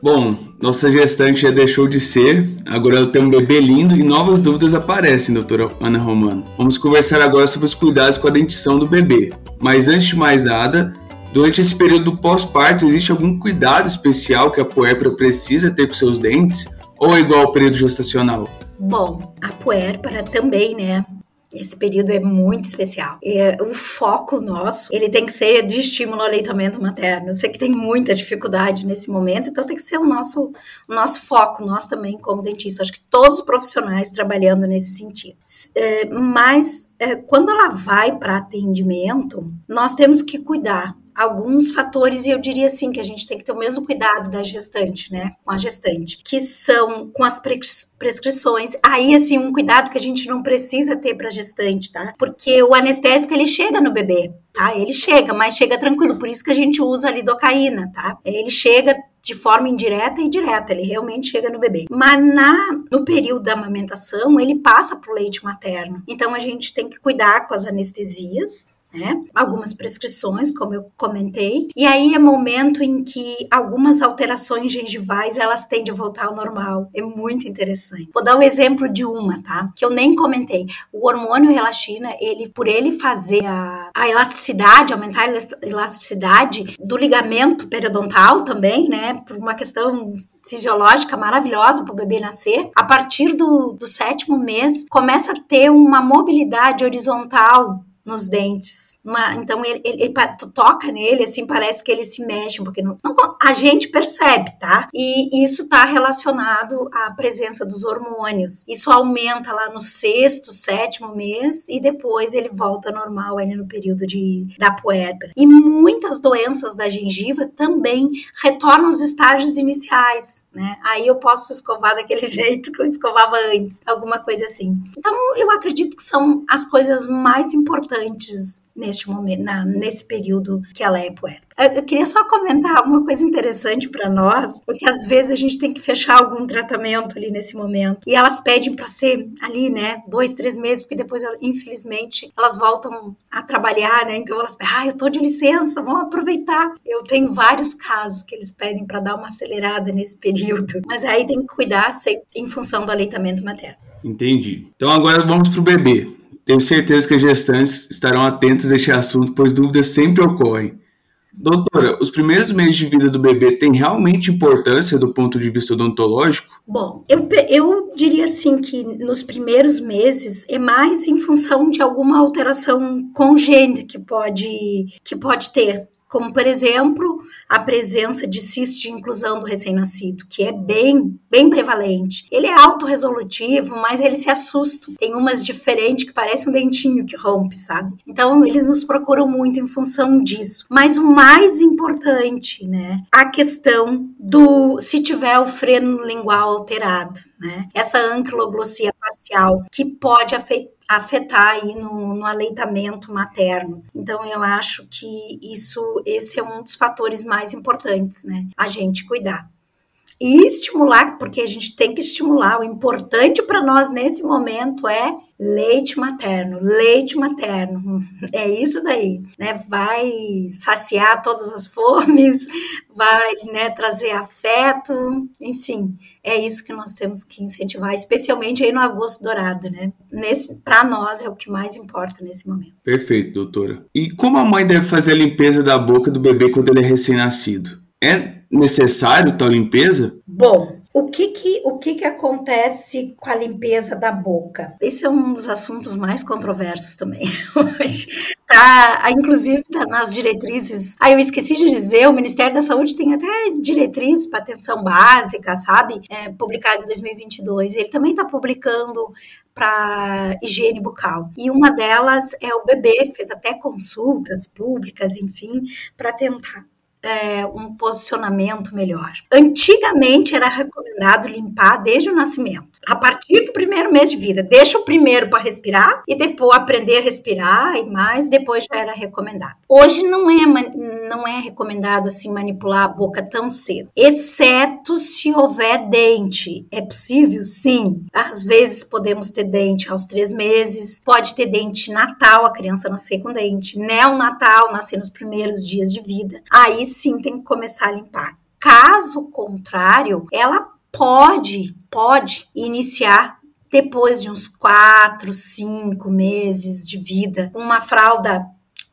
Bom, nossa gestante já deixou de ser, agora ela tem um bebê lindo e novas dúvidas aparecem, doutora Ana Romano. Vamos conversar agora sobre os cuidados com a dentição do bebê. Mas antes de mais nada, durante esse período pós-parto, existe algum cuidado especial que a puérpera precisa ter com seus dentes? Ou é igual ao período gestacional? Bom, a puérpera também, né? Esse período é muito especial. E o foco nosso, ele tem que ser de estímulo ao aleitamento materno. Eu sei que tem muita dificuldade nesse momento, então tem que ser o nosso, o nosso foco, nós também como dentistas. Acho que todos os profissionais trabalhando nesse sentido. É, mas é, quando ela vai para atendimento, nós temos que cuidar alguns fatores, e eu diria assim, que a gente tem que ter o mesmo cuidado da gestante, né, com a gestante, que são com as prescrições. Aí, assim, um cuidado que a gente não precisa ter para gestante, tá? Porque o anestésico, ele chega no bebê, tá? Ele chega, mas chega tranquilo, por isso que a gente usa a lidocaína, tá? Ele chega de forma indireta e direta, ele realmente chega no bebê. Mas na, no período da amamentação, ele passa para o leite materno. Então a gente tem que cuidar com as anestesias, né? Algumas prescrições, como eu comentei, e aí é momento em que algumas alterações gengivais elas tendem a voltar ao normal. É muito interessante. Vou dar o um exemplo de uma, tá? Que eu nem comentei. O hormônio relaxina, ele por ele fazer a, a elasticidade, aumentar a elasticidade do ligamento periodontal também, né? Por uma questão fisiológica maravilhosa para o bebê nascer, a partir do, do sétimo mês começa a ter uma mobilidade horizontal nos dentes. Uma, então, ele, ele, ele, tu toca nele, assim, parece que ele se mexe um pouquinho. Não, a gente percebe, tá? E isso está relacionado à presença dos hormônios. Isso aumenta lá no sexto, sétimo mês e depois ele volta normal ali no período de, da puérpera. E muitas doenças da gengiva também retornam aos estágios iniciais, né? Aí eu posso escovar daquele jeito que eu escovava antes, alguma coisa assim. Então, eu acredito que são as coisas mais importantes neste momento, na, nesse período que ela é puerta. Eu queria só comentar uma coisa interessante para nós, porque às vezes a gente tem que fechar algum tratamento ali nesse momento e elas pedem para ser ali, né, dois, três meses, porque depois, infelizmente, elas voltam a trabalhar, né? Então elas, ah, eu tô de licença, vamos aproveitar. Eu tenho vários casos que eles pedem para dar uma acelerada nesse período, mas aí tem que cuidar em função do aleitamento materno. Entendi. Então agora vamos para o bebê. Tenho certeza que as gestantes estarão atentas a este assunto, pois dúvidas sempre ocorrem. Doutora, os primeiros meses de vida do bebê têm realmente importância do ponto de vista odontológico? Bom, eu, eu diria assim que nos primeiros meses é mais em função de alguma alteração congênita que pode, que pode ter como por exemplo a presença de cisto de inclusão do recém-nascido, que é bem, bem prevalente. Ele é autorresolutivo, mas ele se assusta. Tem umas diferentes que parece um dentinho que rompe, sabe? Então eles nos procuram muito em função disso. Mas o mais importante, né, a questão do se tiver o freno lingual alterado, né? Essa anquiloglossia parcial que pode afetar afetar aí no, no, aleitamento materno. Então eu acho que isso esse é um dos fatores mais importantes, né? A gente cuidar. E estimular, porque a gente tem que estimular. O importante para nós nesse momento é leite materno, leite materno. É isso daí, né? Vai saciar todas as fomes, vai, né, trazer afeto, enfim. É isso que nós temos que incentivar, especialmente aí no agosto dourado, né? Nesse para nós é o que mais importa nesse momento. Perfeito, doutora. E como a mãe deve fazer a limpeza da boca do bebê quando ele é recém-nascido? É necessário tal limpeza? Bom, o que que, o que que acontece com a limpeza da boca? Esse é um dos assuntos mais controversos também hoje. Tá, inclusive tá nas diretrizes. Ah, eu esqueci de dizer, o Ministério da Saúde tem até diretrizes para atenção básica, sabe? É, publicado em 2022. Ele também está publicando para higiene bucal. E uma delas é o bebê, fez até consultas públicas, enfim, para tentar é, um posicionamento melhor. Antigamente era recomendado limpar desde o nascimento, a partir do primeiro mês de vida. Deixa o primeiro para respirar e depois aprender a respirar e mais, depois já era recomendado. Hoje não é, não é recomendado assim manipular a boca tão cedo, exceto se houver dente. É possível? Sim. Às vezes podemos ter dente aos três meses, pode ter dente natal, a criança nascer com dente, neonatal, nascer nos primeiros dias de vida. Aí sim tem que começar a limpar. Caso contrário, ela pode, pode iniciar depois de uns quatro, cinco meses de vida, uma fralda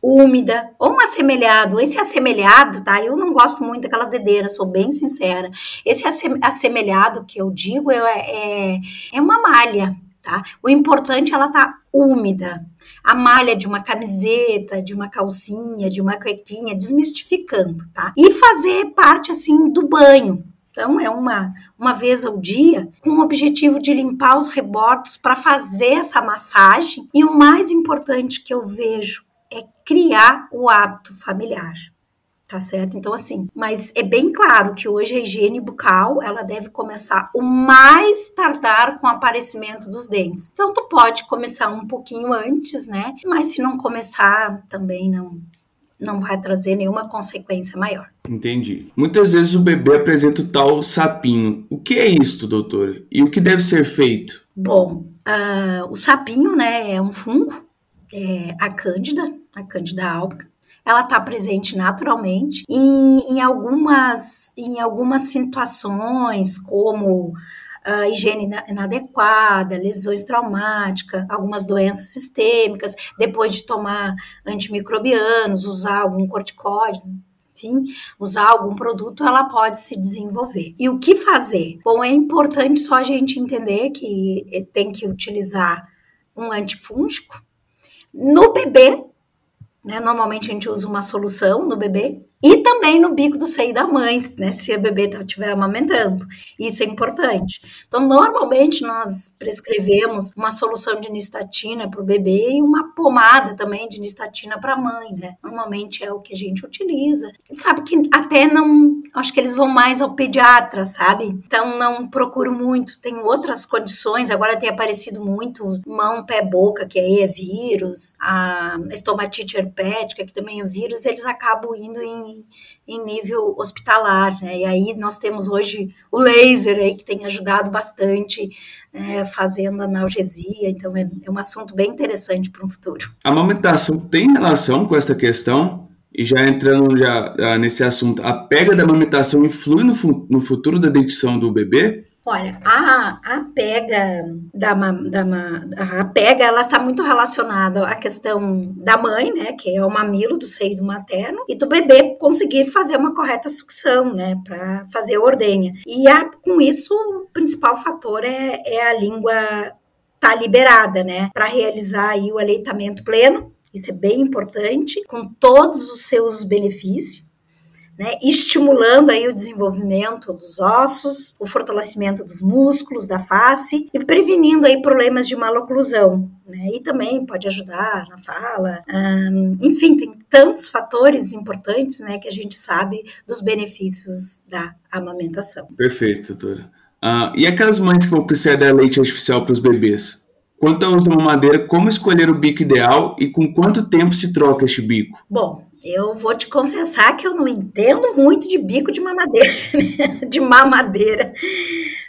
úmida ou um assemelhado. Esse assemelhado, tá? Eu não gosto muito daquelas dedeiras, sou bem sincera. Esse assemelhado que eu digo é, é, é uma malha, tá? O importante é ela tá úmida. A malha de uma camiseta, de uma calcinha, de uma cuequinha, desmistificando, tá? E fazer parte assim do banho. Então, é uma, uma vez ao dia, com o objetivo de limpar os rebordos para fazer essa massagem. E o mais importante que eu vejo é criar o hábito familiar. Tá certo? Então, assim, mas é bem claro que hoje a higiene bucal ela deve começar o mais tardar com o aparecimento dos dentes. Então, tu pode começar um pouquinho antes, né? Mas se não começar, também não, não vai trazer nenhuma consequência maior. Entendi. Muitas vezes o bebê apresenta o tal sapinho. O que é isso, doutora? E o que deve ser feito? Bom, uh, o sapinho, né, é um fungo, é a cândida, a cândida albica. Ela está presente naturalmente em, em, algumas, em algumas situações, como uh, higiene inadequada, lesões traumáticas, algumas doenças sistêmicas, depois de tomar antimicrobianos, usar algum corticóide, enfim, usar algum produto, ela pode se desenvolver. E o que fazer? Bom, é importante só a gente entender que tem que utilizar um antifúngico. No bebê, né? Normalmente a gente usa uma solução no bebê e também no bico do seio da mãe, né? Se a bebê estiver amamentando. Isso é importante. Então, normalmente nós prescrevemos uma solução de nistatina para o bebê e uma pomada também de nistatina para a mãe, né? Normalmente é o que a gente utiliza. Sabe que até não. Acho que eles vão mais ao pediatra, sabe? Então, não procuro muito. Tem outras condições. Agora tem aparecido muito mão, pé, boca, que aí é vírus, a estomatite herpética, que também é vírus, eles acabam indo em, em nível hospitalar, né? E aí nós temos hoje o laser aí que tem ajudado bastante, né, fazendo analgesia, então é, é um assunto bem interessante para o futuro. A amamentação tem relação com essa questão? E já entrando já, nesse assunto, a pega da amamentação influi no, no futuro da dentição do bebê? Olha, a, a pega da, da a pega ela está muito relacionada à questão da mãe, né, que é o mamilo do seio do materno, e do bebê conseguir fazer uma correta sucção, né, para fazer a ordenha. E a, com isso, o principal fator é, é a língua tá liberada, né, para realizar aí o aleitamento pleno. Isso é bem importante, com todos os seus benefícios né, estimulando aí o desenvolvimento dos ossos, o fortalecimento dos músculos da face e prevenindo aí problemas de maloclusão. Né, e também pode ajudar na fala. Hum, enfim, tem tantos fatores importantes né, que a gente sabe dos benefícios da amamentação. Perfeito, doutora. Ah, e aquelas mães que vão precisar dar leite artificial para os bebês? Quanto ao uso da mamadeira, como escolher o bico ideal e com quanto tempo se troca este bico? Bom, eu vou te confessar que eu não entendo muito de bico de mamadeira, né? de mamadeira.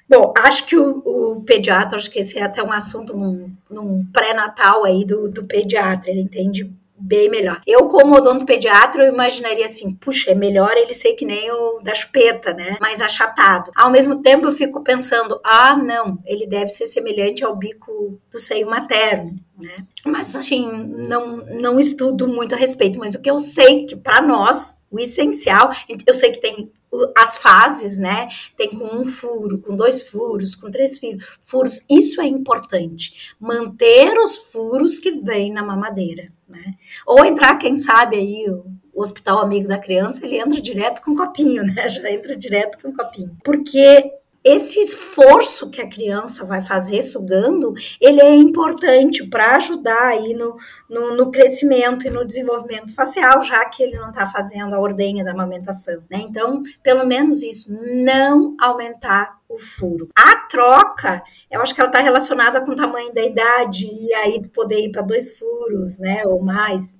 Bom, acho que o, o, pediatra, acho que esse é até um assunto num, num pré-natal aí do, do pediatra, ele entende bem melhor. Eu, como odontopediatra, eu imaginaria assim, puxa, é melhor ele ser que nem o da chupeta, né? Mais achatado. Ao mesmo tempo, eu fico pensando, ah, não, ele deve ser semelhante ao bico do seio materno, né? Mas, assim, não, não estudo muito a respeito, mas o que eu sei que para nós, o essencial, eu sei que tem as fases, né? Tem com um furo, com dois furos, com três furos. Isso é importante. Manter os furos que vêm na mamadeira, né? Ou entrar, quem sabe aí, o, hospital amigo da criança, ele entra direto com um copinho, né? Já entra direto com um copinho. Porque esse esforço que a criança vai fazer sugando, ele é importante para ajudar aí no, no, no, crescimento e no desenvolvimento facial, já que ele não está fazendo a ordenha da amamentação, né? Então, pelo menos isso, não aumentar o furo. A troca, eu acho que ela está relacionada com o tamanho da idade e aí poder ir para dois furos, né, ou mais,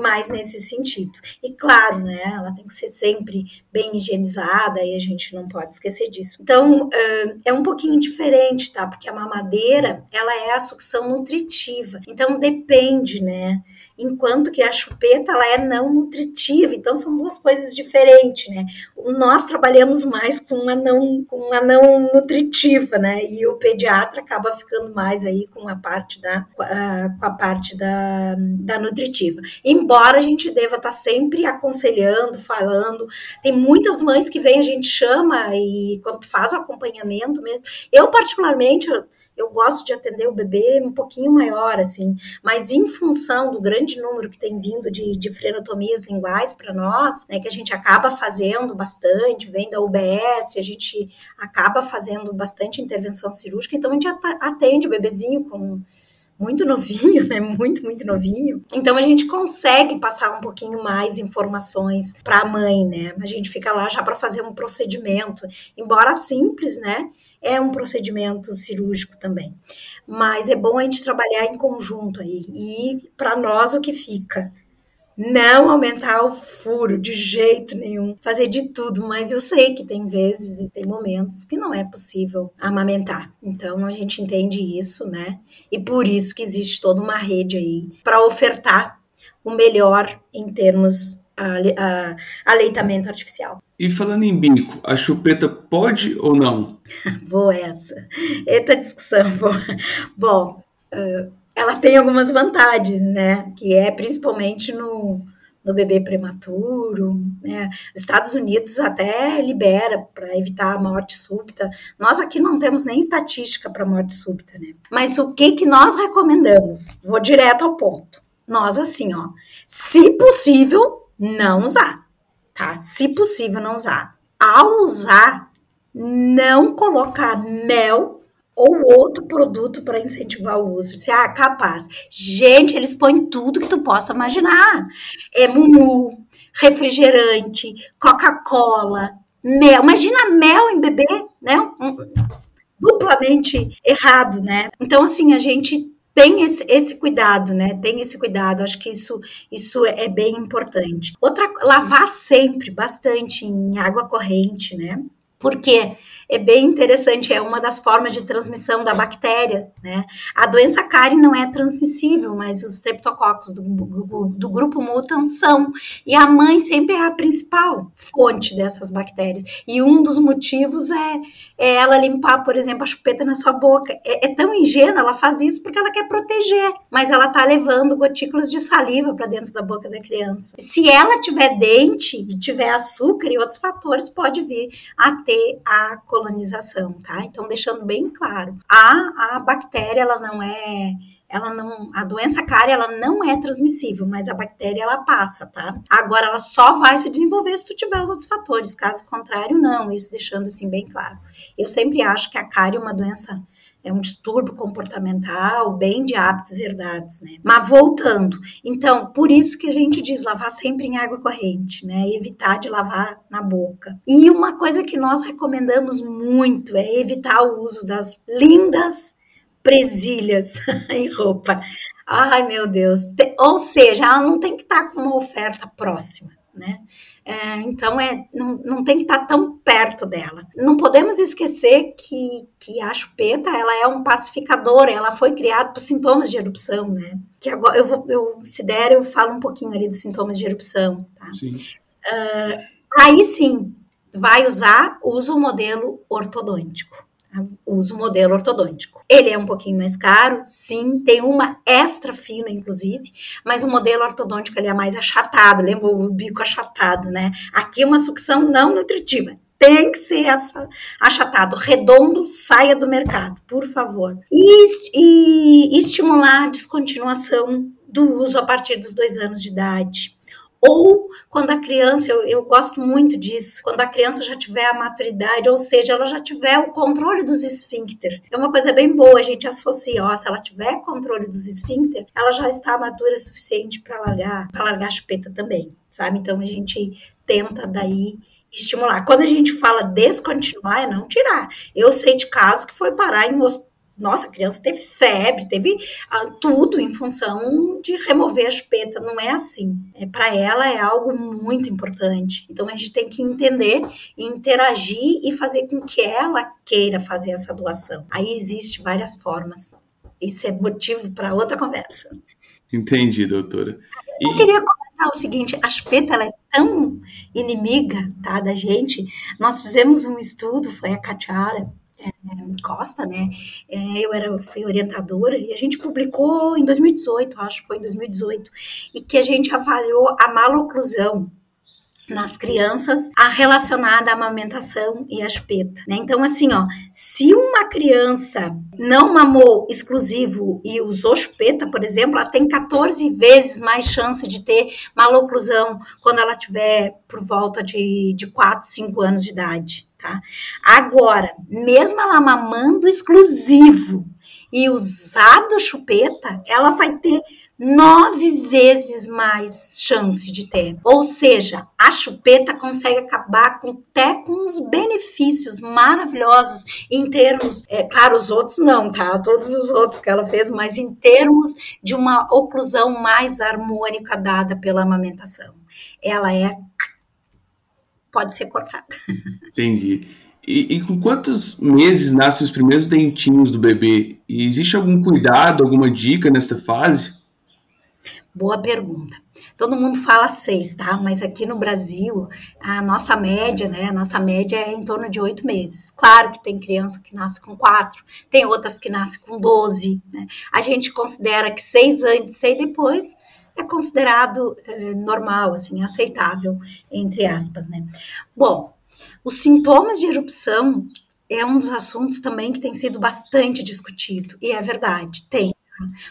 mais nesse sentido. E claro, né, ela tem que ser sempre bem higienizada e a gente não pode esquecer disso. Então, é um pouquinho diferente, tá? Porque a mamadeira, ela é a sucção nutritiva. Então, depende, né? Enquanto que a chupeta ela é não nutritiva, então são duas coisas diferentes, né? Nós trabalhamos mais com a não com a não nutritiva, né? E o pediatra acaba ficando mais aí com a parte da com a parte da, da nutritiva. Embora a gente deva estar sempre aconselhando, falando, tem muitas mães que vêm a gente chama e quando faz o acompanhamento mesmo. Eu particularmente eu, gosto de atender o bebê um pouquinho maior, assim, mas em função do grande número que tem vindo de, de frenotomias linguais para nós, né, que a gente acaba fazendo bastante, vem da UBS, a gente acaba fazendo bastante intervenção cirúrgica, então a gente atende o bebezinho com muito novinho, né? Muito, muito novinho. Então a gente consegue passar um pouquinho mais informações para a mãe, né? A gente fica lá já para fazer um procedimento, embora simples, né? É um procedimento cirúrgico também. Mas é bom a gente trabalhar em conjunto aí. E para nós o que fica? Não aumentar o furo de jeito nenhum, fazer de tudo, mas eu sei que tem vezes e tem momentos que não é possível amamentar. Então a gente entende isso, né? E por isso que existe toda uma rede aí para ofertar o melhor em termos a, aleitamento artificial. E falando em bico, a chupeta pode ou não? Boa essa. Eita discussão. Bom, uh, ela tem algumas vantagens, né? Que é principalmente no, no bebê prematuro, né? Os Estados Unidos até libera para evitar a morte súbita. Nós aqui não temos nem estatística para morte súbita, né? Mas o que que nós recomendamos? Vou direto ao ponto. Nós assim, ó, se possível, não usar, tá? Se possível, não usar. Ao usar, não colocar mel ou outro produto para incentivar o uso. Se ah, capaz. Gente, eles põem tudo que tu possa imaginar. É mumu, refrigerante, Coca-Cola, mel. Imagina mel em bebê, né? Um, duplamente errado, né? Então, assim, a gente tem esse, esse, cuidado, né? Tem esse cuidado. Acho que isso, isso é bem importante. Outra, lavar sempre, bastante em água corrente, né? Porque é bem interessante, é uma das formas de transmissão da bactéria, né? A doença cárie não é transmissível, mas os streptococcus do, do, grupo mutans são. E a mãe sempre é a principal fonte dessas bactérias. E um dos motivos é, é ela limpar, por exemplo, a chupeta na sua boca. É, é tão ingênua, ela faz isso porque ela quer proteger, mas ela tá levando gotículas de saliva para dentro da boca da criança. Se ela tiver dente e tiver açúcar e outros fatores, pode vir a ter a colonização, tá? Então, deixando bem claro, a, a bactéria, ela não é ela não, a doença cárie, ela não é transmissível, mas a bactéria ela passa, tá? Agora ela só vai se desenvolver se tu tiver os outros fatores, caso contrário não, isso deixando assim bem claro. Eu sempre acho que a cárie é uma doença é um distúrbio comportamental, bem de hábitos herdados, né? Mas voltando, então, por isso que a gente diz lavar sempre em água corrente, né? Evitar de lavar na boca. E uma coisa que nós recomendamos muito é evitar o uso das lindas presilhas em roupa. Ai, meu Deus. Ou seja, ela não tem que estar com uma oferta próxima, né? É, então, é, não, não tem que estar tão perto dela. Não podemos esquecer que, que a chupeta ela é um pacificador, ela foi criada por sintomas de erupção, né? Que agora eu vou, eu, se der, eu falo um pouquinho ali dos sintomas de erupção, tá? Sim. Uh, aí sim, vai usar, usa o modelo ortodôntico uso o modelo ortodôntico. Ele é um pouquinho mais caro, sim, tem uma extra fina, inclusive, mas o modelo ortodôntico ele é mais achatado, lembra o bico achatado, né? Aqui uma sucção não nutritiva. Tem que ser achatado, redondo, saia do mercado, por favor. E, e estimular a descontinuação do uso a partir dos dois anos de idade ou quando a criança, eu, eu, gosto muito disso, quando a criança já tiver a maturidade, ou seja, ela já tiver o controle dos esfíncter. É uma coisa bem boa, a gente associa, ó, se ela tiver controle dos esfíncter, ela já está madura o suficiente para largar, para largar a chupeta também, sabe? Então a gente tenta daí estimular. Quando a gente fala descontinuar, é não tirar. Eu sei de casos que foi parar em hospital nossa, a criança teve febre, teve ah, tudo em função de remover a chupeta. Não é assim. É, Para ela é algo muito importante. Então a gente tem que entender, interagir e fazer com que ela queira fazer essa doação. Aí existe várias formas. Isso é motivo para outra conversa. Entendi, doutora. Eu só e... queria comentar o seguinte, a chupeta ela é tão inimiga tá, da gente. Nós fizemos um estudo, foi a Catiara, Costa, né? É, eu era, fui orientadora e a gente publicou em 2018, acho que foi em 2018, e que a gente avaliou a maloclusão nas crianças a relacionada à amamentação e à chupeta, né? Então, assim, ó, se uma criança não mamou exclusivo e usou chupeta, por exemplo, ela tem 14 vezes mais chance de ter maloclusão quando ela tiver por volta de, de 4, 5 anos de idade, tá? Agora, mesmo ela mamando exclusivo e usado chupeta, ela vai ter nove vezes mais chance de ter. Ou seja, a chupeta consegue acabar com até com os benefícios maravilhosos em termos, é, claro, os outros não, tá? Todos os outros que ela fez, mas em termos de uma oclusão mais harmônica dada pela amamentação. Ela é pode ser cortada. Entendi. E, e, com quantos meses nascem os primeiros dentinhos do bebê? E existe algum cuidado, alguma dica nesta fase? Boa pergunta. Todo mundo fala seis, tá? Mas aqui no Brasil, a nossa média, né? A nossa média é em torno de oito meses. Claro que tem criança que nasce com quatro, tem outras que nascem com doze, né? A gente considera que seis antes, seis depois é considerado é, normal, assim, aceitável, entre aspas, né? Bom, os sintomas de erupção é um dos assuntos também que tem sido bastante discutido, e é verdade, tem.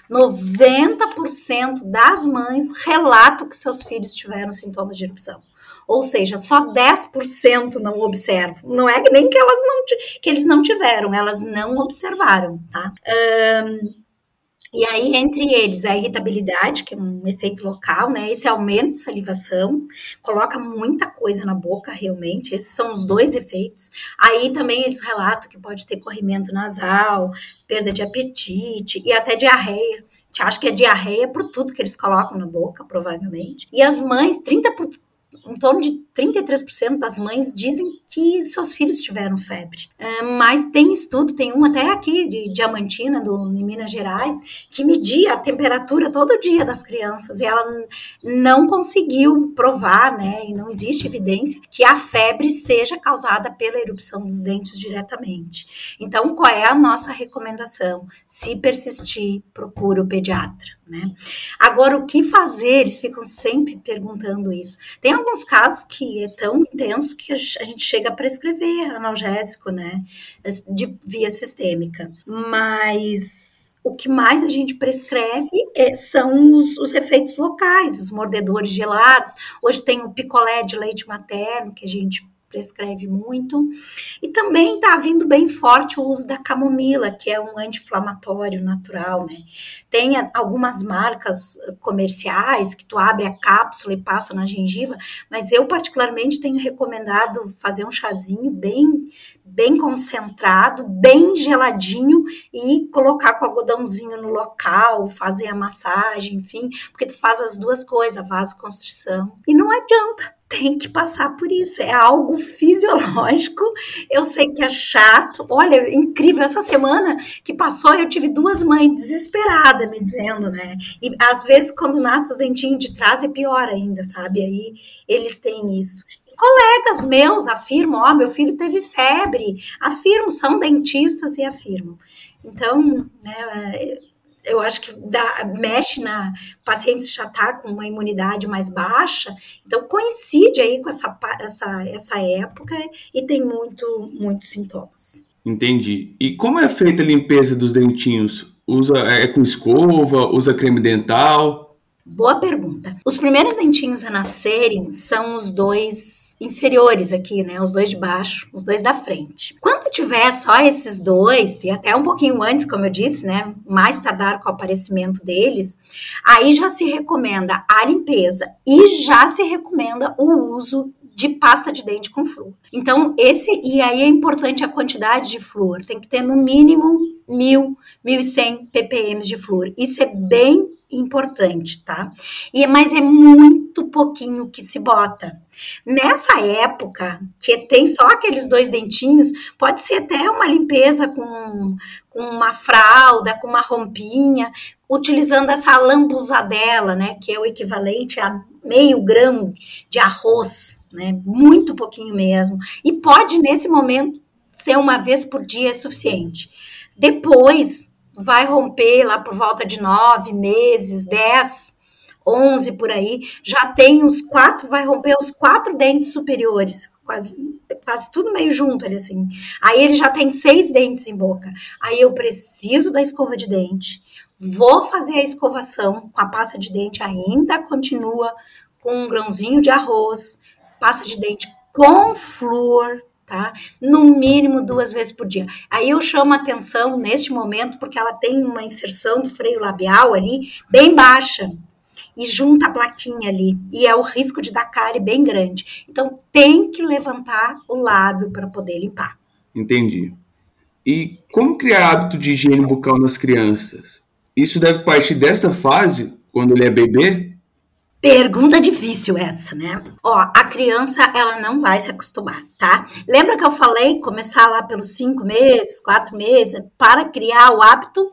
90% das mães relatam que seus filhos tiveram sintomas de erupção. Ou seja, só 10% não observam. Não é nem que elas não que eles não tiveram, elas não observaram, tá? Um, e aí, entre eles, a irritabilidade, que é um efeito local, né? Esse aumento de salivação, coloca muita coisa na boca, realmente. Esses são os dois efeitos. Aí também eles relatam que pode ter corrimento nasal, perda de apetite e até diarreia. A gente acha que é diarreia por tudo que eles colocam na boca, provavelmente. E as mães, 30%, em torno de 33% das mães dizem que seus filhos tiveram febre. É, mas tem estudo, tem um até aqui de Diamantina, do, em Minas Gerais, que media a temperatura todo dia das crianças e ela não conseguiu provar, né, e não existe evidência que a febre seja causada pela erupção dos dentes diretamente. Então, qual é a nossa recomendação? Se persistir, procure o pediatra. Né? Agora, o que fazer? Eles ficam sempre perguntando isso. Tem alguns casos que é tão intenso que a gente chega a prescrever analgésico, né, de via sistêmica. Mas o que mais a gente prescreve é, são os, os, efeitos locais, os mordedores gelados. Hoje tem o picolé de leite materno que a gente prescreve muito. E também está vindo bem forte o uso da camomila, que é um anti-inflamatório natural, né? Tem algumas marcas comerciais que tu abre a cápsula e passa na gengiva, mas eu particularmente tenho recomendado fazer um chazinho bem bem concentrado, bem geladinho e colocar com algodãozinho no local, fazer a massagem, enfim, porque tu faz as duas coisas, vasoconstrição. E não adianta, tem que passar por isso. É algo fisiológico. Eu sei que é chato. Olha, incrível. Essa semana que passou, eu tive duas mães desesperadas me dizendo, né? E às vezes, quando nasce os dentinhos de trás, é pior ainda, sabe? Aí eles têm isso. E colegas meus afirmam: Ó, oh, meu filho teve febre. Afirmam, são dentistas e afirmam. Então, né, eu acho que dá, mexe na paciente já está com uma imunidade mais baixa, então coincide aí com essa, essa, essa época e tem muito, muitos sintomas. Entendi. E como é feita a limpeza dos dentinhos? Usa é com escova, usa creme dental? Boa pergunta. Os primeiros dentinhos a nascerem são os dois inferiores aqui, né? Os dois de baixo, os dois da frente. Quando tiver só esses dois, e até um pouquinho antes, como eu disse, né? Mais tardar com o aparecimento deles, aí já se recomenda a limpeza e já se recomenda o uso de pasta de dente com flúor. Então, esse, e aí é importante a quantidade de flúor, tem que ter no mínimo 1000, 1100 ppm de flúor. Isso é bem importante, tá? E mas é muito pouquinho que se bota. Nessa época, que tem só aqueles dois dentinhos, pode ser até uma limpeza com, com uma fralda, com uma rompinha, utilizando essa lambuzadela, né, que é o equivalente a meio grão de arroz, né, muito pouquinho mesmo. E pode, nesse momento, ser uma vez por dia é suficiente. Depois, vai romper lá por volta de nove meses, dez, onze por aí, já tem os quatro, vai romper os quatro dentes superiores, quase, quase tudo meio junto ali assim. Aí ele já tem seis dentes em boca. Aí eu preciso da escova de dente, vou fazer a escovação com a pasta de dente, ainda continua com um grãozinho de arroz, pasta de dente com flúor, tá? No mínimo duas vezes por dia. Aí eu chamo a atenção neste momento porque ela tem uma inserção do freio labial ali bem baixa e junta a plaquinha ali e é o risco de dar cárie bem grande. Então tem que levantar o lábio para poder limpar. Entendi. E como criar hábito de higiene bucal nas crianças? Isso deve partir desta fase, quando ele é bebê? Pergunta difícil essa, né? Ó, a criança, ela não vai se acostumar, tá? Lembra que eu falei começar lá pelos cinco meses, quatro meses, para criar o hábito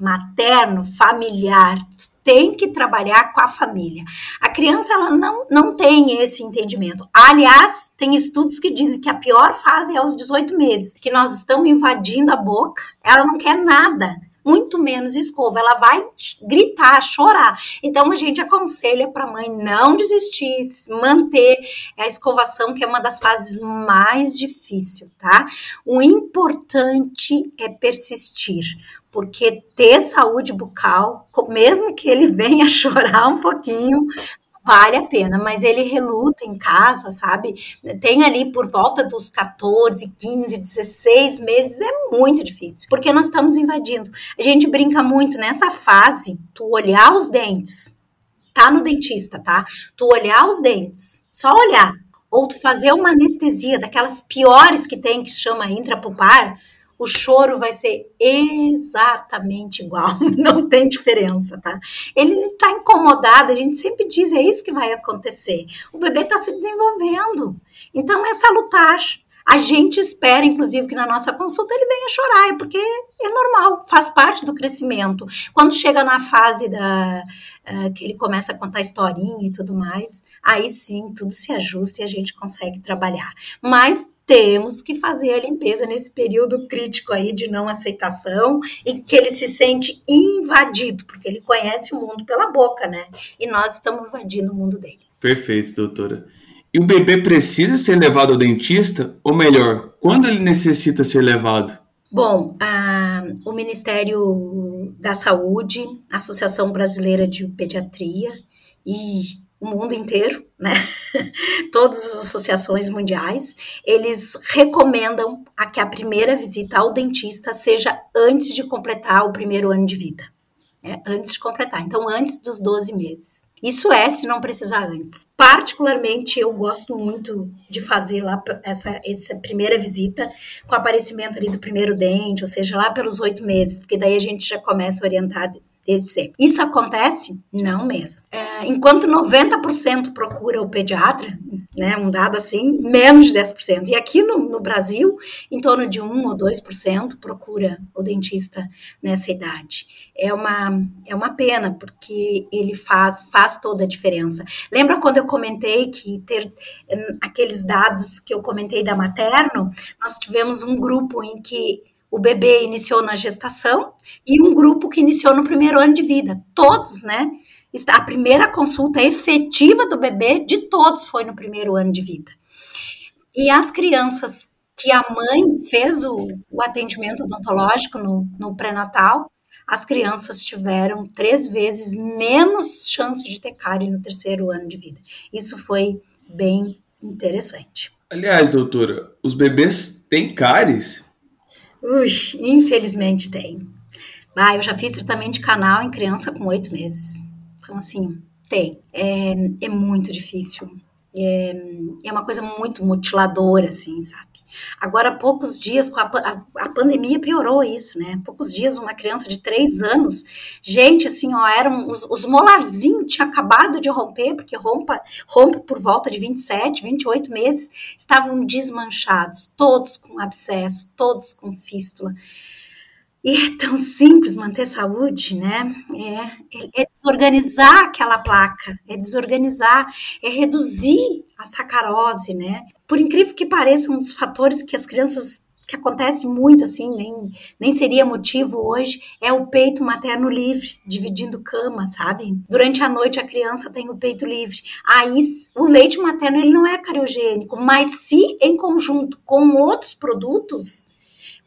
materno, familiar. Tem que trabalhar com a família. A criança, ela não, não tem esse entendimento. Aliás, tem estudos que dizem que a pior fase é aos 18 meses, que nós estamos invadindo a boca, ela não quer nada muito menos escova, ela vai gritar, chorar. Então a gente aconselha para a mãe não desistir, manter a escovação, que é uma das fases mais difíceis, tá? O importante é persistir, porque ter saúde bucal, mesmo que ele venha chorar um pouquinho, vale a pena, mas ele reluta em casa, sabe? Tem ali por volta dos 14, 15, 16 meses, é muito difícil, porque nós estamos invadindo. A gente brinca muito nessa fase, tu olhar os dentes, tá no dentista, tá? Tu olhar os dentes, só olhar, ou tu fazer uma anestesia daquelas piores que tem, que se chama intrapupar, o choro vai ser exatamente igual, não tem diferença, tá? Ele está incomodado, a gente sempre diz, é isso que vai acontecer. O bebê está se desenvolvendo, então é salutar. A gente espera, inclusive, que na nossa consulta ele venha chorar, é porque é normal, faz parte do crescimento. Quando chega na fase da, uh, que ele começa a contar historinha e tudo mais, aí sim tudo se ajusta e a gente consegue trabalhar. Mas temos que fazer a limpeza nesse período crítico aí de não aceitação e que ele se sente invadido, porque ele conhece o mundo pela boca, né? E nós estamos invadindo o mundo dele. Perfeito, doutora. E o bebê precisa ser levado ao dentista? Ou melhor, quando ele necessita ser levado? Bom, a, o Ministério da Saúde, a Associação Brasileira de Pediatria e o mundo inteiro, né? Todas as associações mundiais, eles recomendam a que a primeira visita ao dentista seja antes de completar o primeiro ano de vida. Né? Antes de completar, então antes dos 12 meses. Isso é se não precisar antes. Particularmente, eu gosto muito de fazer lá essa, essa primeira visita com aparecimento ali do primeiro dente, ou seja, lá pelos oito meses, porque daí a gente já começa a orientar Isso acontece? Não mesmo. É, enquanto 90% procura o pediatra, né, um dado assim, menos de 10%. E aqui no, no Brasil, em torno de 1 ou 2% procura o dentista nessa idade. É uma, é uma pena, porque ele faz, faz toda a diferença. Lembra quando eu comentei que ter hum, aqueles dados que eu comentei da materno? Nós tivemos um grupo em que o bebê iniciou na gestação e um grupo que iniciou no primeiro ano de vida. Todos, né? A primeira consulta efetiva do bebê de todos foi no primeiro ano de vida. E as crianças que a mãe fez o, o atendimento odontológico no, no pré-natal, as crianças tiveram três vezes menos chance de ter cárie no terceiro ano de vida. Isso foi bem interessante. Aliás, doutora, os bebês têm cáries? Ui, infelizmente tem. Ah, eu já fiz tratamento de canal em criança com oito meses. Então, assim, tem. É, é muito difícil. É, é uma coisa muito mutiladora, assim, sabe? Agora, poucos dias, com a, a, a, pandemia piorou isso, né? Poucos dias, uma criança de três anos, gente, assim, ó, eram os, os molarzinhos tinham acabado de romper, porque rompa, rompe por volta de 27, 28 meses, estavam desmanchados, todos com abscesso, todos com fístula. E é tão simples manter saúde, né? É, é, desorganizar aquela placa, é desorganizar, é reduzir a sacarose, né? Por incrível que pareça, um dos fatores que as crianças que acontece muito assim, nem, nem seria motivo hoje, é o peito materno livre, dividindo cama, sabe? Durante a noite a criança tem o peito livre. Aí o leite materno ele não é cariogênico, mas se em conjunto com outros produtos,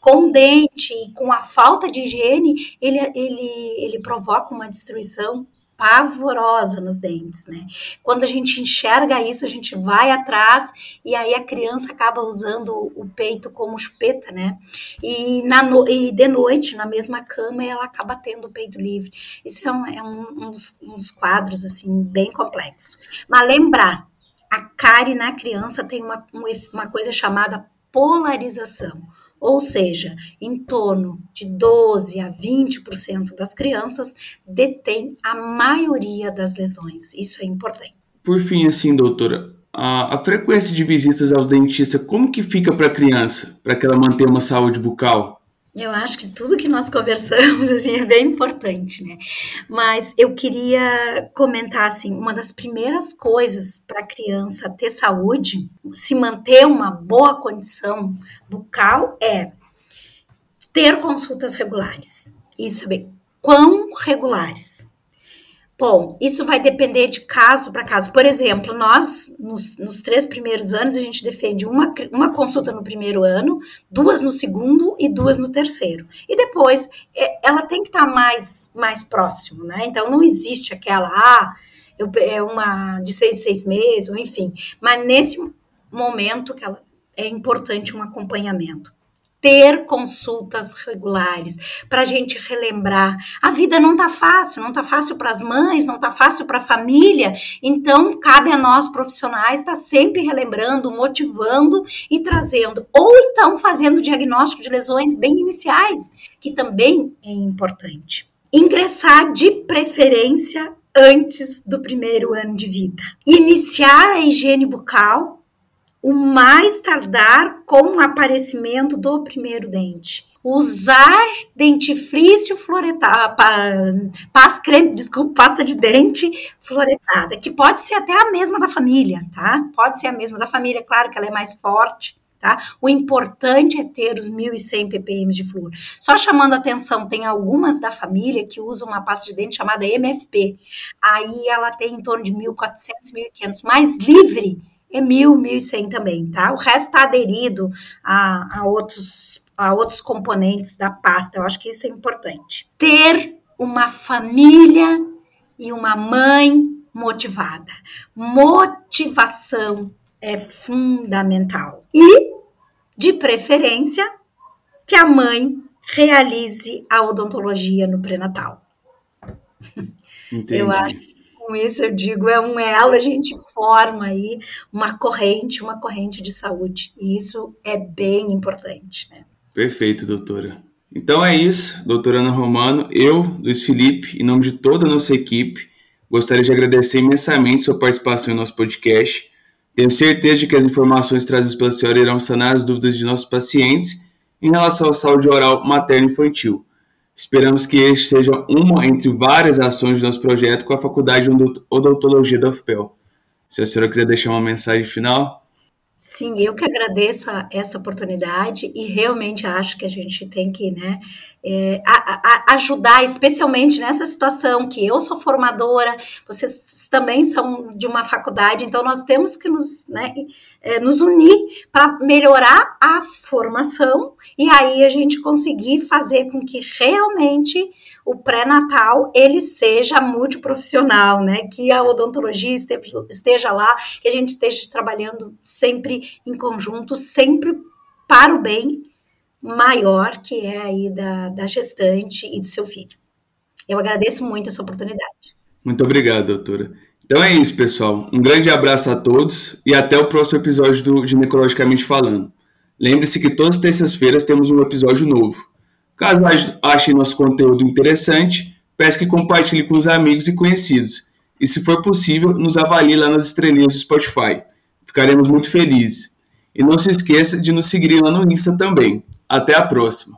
com dente, com a falta de higiene, ele, ele, ele provoca uma destruição pavorosa nos dentes, né? Quando a gente enxerga isso, a gente vai atrás e aí a criança acaba usando o peito como chupeta, né? E, na no, e de noite, na mesma cama, ela acaba tendo o peito livre. Isso é um, é um, um, dos, um dos quadros, assim, bem complexo. Mas lembrar, a cárie na criança tem uma, uma coisa chamada polarização ou seja, em torno de 12 a 20% das crianças detém a maioria das lesões. Isso é importante. Por fim, assim, doutora, a, a frequência de visitas ao dentista, como que fica para a criança, para que ela mantenha uma saúde bucal? Eu acho que tudo que nós conversamos assim é bem importante, né? Mas eu queria comentar assim, uma das primeiras coisas para a criança ter saúde, se manter uma boa condição bucal é ter consultas regulares e saber quão regulares. Bom, isso vai depender de caso para caso. Por exemplo, nós, nos, nos, três primeiros anos, a gente defende uma, uma consulta no primeiro ano, duas no segundo e duas no terceiro. E depois, é, ela tem que estar tá mais, mais próximo, né? Então, não existe aquela, ah, eu, é uma de seis seis meses, ou enfim. Mas nesse momento que ela, é importante um acompanhamento ter consultas regulares, para a gente relembrar. A vida não tá fácil, não tá fácil para as mães, não tá fácil para a família, então cabe a nós profissionais estar tá sempre relembrando, motivando e trazendo, ou então fazendo diagnóstico de lesões bem iniciais, que também é importante. Ingressar de preferência antes do primeiro ano de vida. Iniciar a higiene bucal o mais tardar com o aparecimento do primeiro dente. Usar dentifrício creme, desculpa, pasta de dente fluoretada, que pode ser até a mesma da família, tá? Pode ser a mesma da família, claro que ela é mais forte, Tá? O importante é ter os 1.100 ppm de flúor. Só chamando atenção, tem algumas da família que usam uma pasta de dente chamada MFP. Aí ela tem em torno de 1.400, 1.500, mais livre é mil, mil e cem também, tá? O resto está aderido a, a, outros, a outros componentes da pasta. Eu acho que isso é importante. Ter uma família e uma mãe motivada. Motivação é fundamental. E, de preferência, que a mãe realize a odontologia no pré-natal. Eu acho com isso eu digo, é um elo, a gente forma aí uma corrente, uma corrente de saúde. E isso é bem importante, né? Perfeito, doutora. Então é isso, doutora Ana Romano. Eu, Luiz Felipe, em nome de toda a nossa equipe, gostaria de agradecer imensamente sua participação em nosso podcast. Tenho certeza de que as informações trazidas pela senhora irão sanar as dúvidas de nossos pacientes em relação à saúde oral materno-infantil. Esperamos que este seja uma entre várias ações do nosso projeto com a Faculdade de Odontologia da UFPEL. Se a senhora quiser deixar uma mensagem final. Sim, eu que agradeço essa oportunidade e realmente acho que a gente tem que né, é, a, a ajudar, especialmente nessa situação que eu sou formadora, vocês também são de uma faculdade, então nós temos que nos, né, é, nos unir para melhorar a formação e aí a gente conseguir fazer com que realmente o pré-natal ele seja multiprofissional, né? Que a odontologia esteja, lá, que a gente esteja trabalhando sempre em conjunto, sempre para o bem maior que é aí da, da gestante e do seu filho. Eu agradeço muito essa oportunidade. Muito obrigado, doutora. Então é isso, pessoal. Um grande abraço a todos e até o próximo episódio do Ginecologicamente Falando. Lembre-se que todas as terças-feiras temos um episódio novo. Caso achem nosso conteúdo interessante, peço que compartilhe com os amigos e conhecidos. E se for possível, nos avalie lá nas estrelinhas do Spotify. Ficaremos muito felizes. E não se esqueça de nos seguir lá no Insta também. Até a próxima!